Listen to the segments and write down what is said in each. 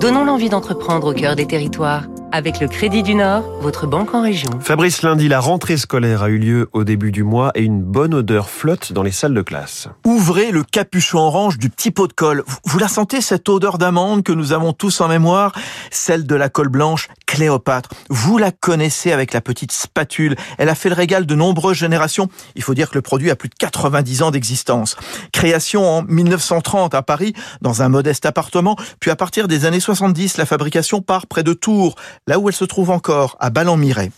Donnons l'envie d'entreprendre au cœur des territoires. Avec le Crédit du Nord, votre banque en région. Fabrice Lundi, la rentrée scolaire a eu lieu au début du mois et une bonne odeur flotte dans les salles de classe. Ouvrez le capuchon orange du petit pot de colle. Vous la sentez, cette odeur d'amande que nous avons tous en mémoire? Celle de la colle blanche Cléopâtre. Vous la connaissez avec la petite spatule. Elle a fait le régal de nombreuses générations. Il faut dire que le produit a plus de 90 ans d'existence. Création en 1930 à Paris, dans un modeste appartement. Puis à partir des années 70, la fabrication part près de Tours, là où elle se trouve encore, à Ballon-Miret.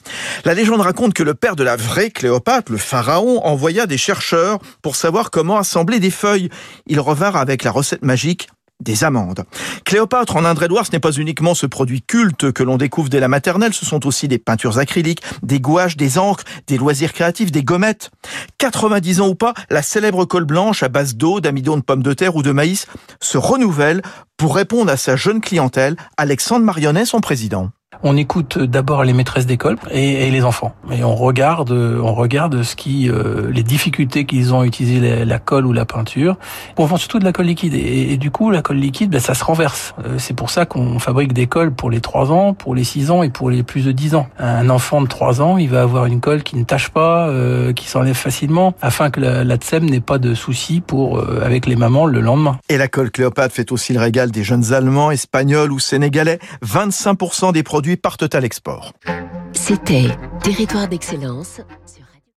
La légende raconte que le père de la vraie Cléopâtre, le pharaon, envoya des chercheurs pour savoir comment assembler des feuilles. Ils revinrent avec la recette magique des amandes. Cléopâtre en Indre-et-Loire, ce n'est pas uniquement ce produit culte que l'on découvre dès la maternelle, ce sont aussi des peintures acryliques, des gouaches, des encres, des loisirs créatifs, des gommettes. 90 ans ou pas, la célèbre colle blanche à base d'eau, d'amidon de pommes de terre ou de maïs se renouvelle pour répondre à sa jeune clientèle. Alexandre Marionnet, son président. On écoute d'abord les maîtresses d'école et, et, les enfants. Et on regarde, on regarde ce qui, euh, les difficultés qu'ils ont à utiliser la, colle ou la peinture. On vend surtout de la colle liquide. Et, et du coup, la colle liquide, ben, ça se renverse. Euh, c'est pour ça qu'on fabrique des colles pour les 3 ans, pour les 6 ans et pour les plus de 10 ans. Un enfant de 3 ans, il va avoir une colle qui ne tâche pas, euh, qui s'enlève facilement, afin que la, la TSEM n'ait pas de soucis pour, euh, avec les mamans le lendemain. Et la colle Cléopâtre fait aussi le régal des jeunes Allemands, Espagnols ou Sénégalais. 25% des produits partent à l'export. C'était Territoire d'excellence sur